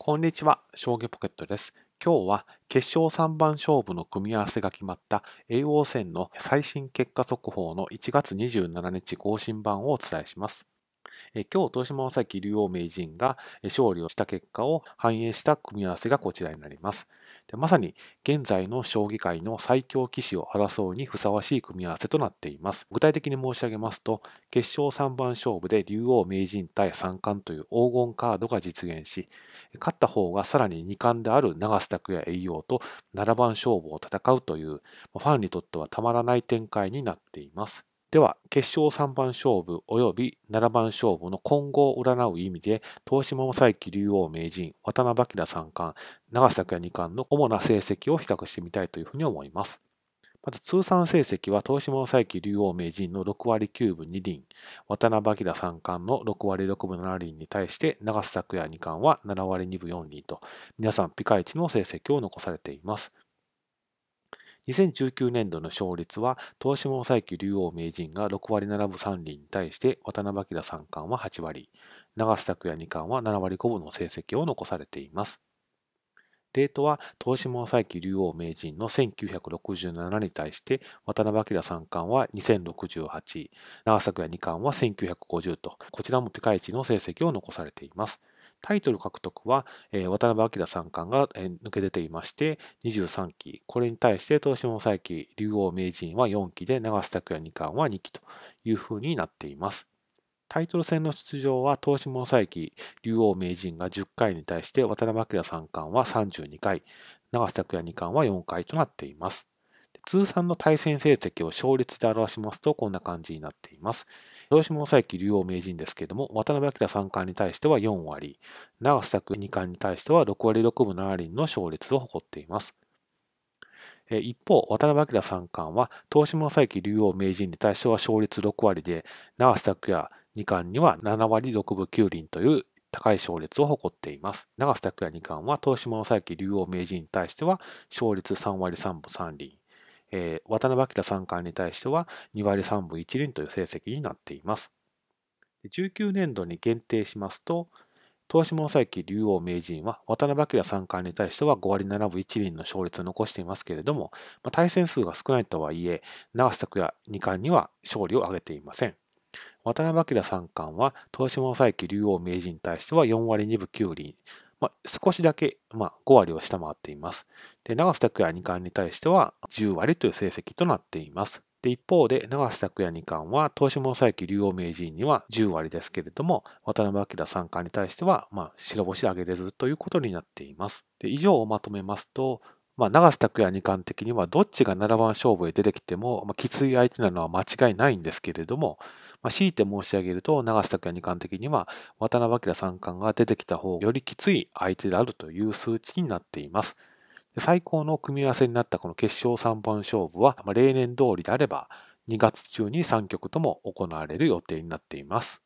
こんにちは、将棋ポケットです。今日は決勝3番勝負の組み合わせが決まった叡王戦の最新結果速報の1月27日更新版をお伝えします。え今日、東島正幸竜王名人が勝利をした結果を反映した組み合わせがこちらになります。でまさに現在の将棋界の最強棋士を争うにふさわしい組み合わせとなっています。具体的に申し上げますと、決勝3番勝負で竜王名人対三冠という黄金カードが実現し、勝った方がさらに2冠である長瀬拓也栄養と7番勝負を戦うという、ファンにとってはたまらない展開になっています。では、決勝3番勝負及び7番勝負の今後を占う意味で、東島正幸竜王名人、渡辺明三冠、長崎也二冠の主な成績を比較してみたいというふうに思います。まず通算成績は東島正幸竜王名人の6割9分2厘、渡辺明三冠の6割6分7厘に対して長瀬拓也二冠は7割2分4厘と、皆さんピカイチの成績を残されています。2019年度の勝率は、東島正幸竜王名人が6割7分3厘に対して、渡辺明三冠は8割、長瀬拓也二冠は7割5分の成績を残されています。レートは、東島正幸竜王名人の1967に対して、渡辺明三冠は2068、長崎也二冠は1950と、こちらもピカイチの成績を残されています。タイトル獲得は、えー、渡辺明三冠が、えー、抜け出ていまして、23期。これに対して、東島佐伯竜王名人は4期で、長瀬拓也二冠は2期というふうになっています。タイトル戦の出場は、東島佐伯竜王名人が10回に対して、渡辺明三冠は32回、長瀬拓也二冠は4回となっています。通算の対戦成績を勝率で表しますと、こんな感じになっています。豊島正幸竜王名人ですけれども、渡辺明三冠に対しては4割、長瀬拓二冠に対しては6割6分7厘の勝率を誇っています。一方、渡辺明三冠は、東島正幸竜王名人に対しては勝率6割で、長瀬拓也二冠には7割6分9厘という高い勝率を誇っています。長瀬拓也二冠は、東島正幸竜王名人に対しては勝率3割3分3厘。えー、渡辺明三冠に対しては2割3分1厘という成績になっています。19年度に限定しますと、東島正幸竜王名人は渡辺明三冠に対しては5割7分1厘の勝率を残していますけれども、まあ、対戦数が少ないとはいえ、長瀬拓也二冠には勝利を挙げていません。渡辺明三冠は東島正幸竜王名人に対しては4割2分9厘、まあ、少しだけ、まあ、5割を下回っています。で、長瀬拓也二冠に対しては10割という成績となっています。で、一方で、長瀬拓也二冠は、東島佐伯竜王名人には10割ですけれども、渡辺明三冠に対しては、まあ、白星上げれずということになっています。で、以上をまとめますと、まあ、長瀬拓也二冠的にはどっちが7番勝負へ出てきても、まあ、きつい相手なのは間違いないんですけれども、まあ、強いて申し上げると、長瀬拓也二冠的には、渡辺明三冠が出てきた方よりきつい相手であるという数値になっています。最高の組み合わせになったこの決勝3番勝負は、まあ、例年通りであれば、2月中に3局とも行われる予定になっています。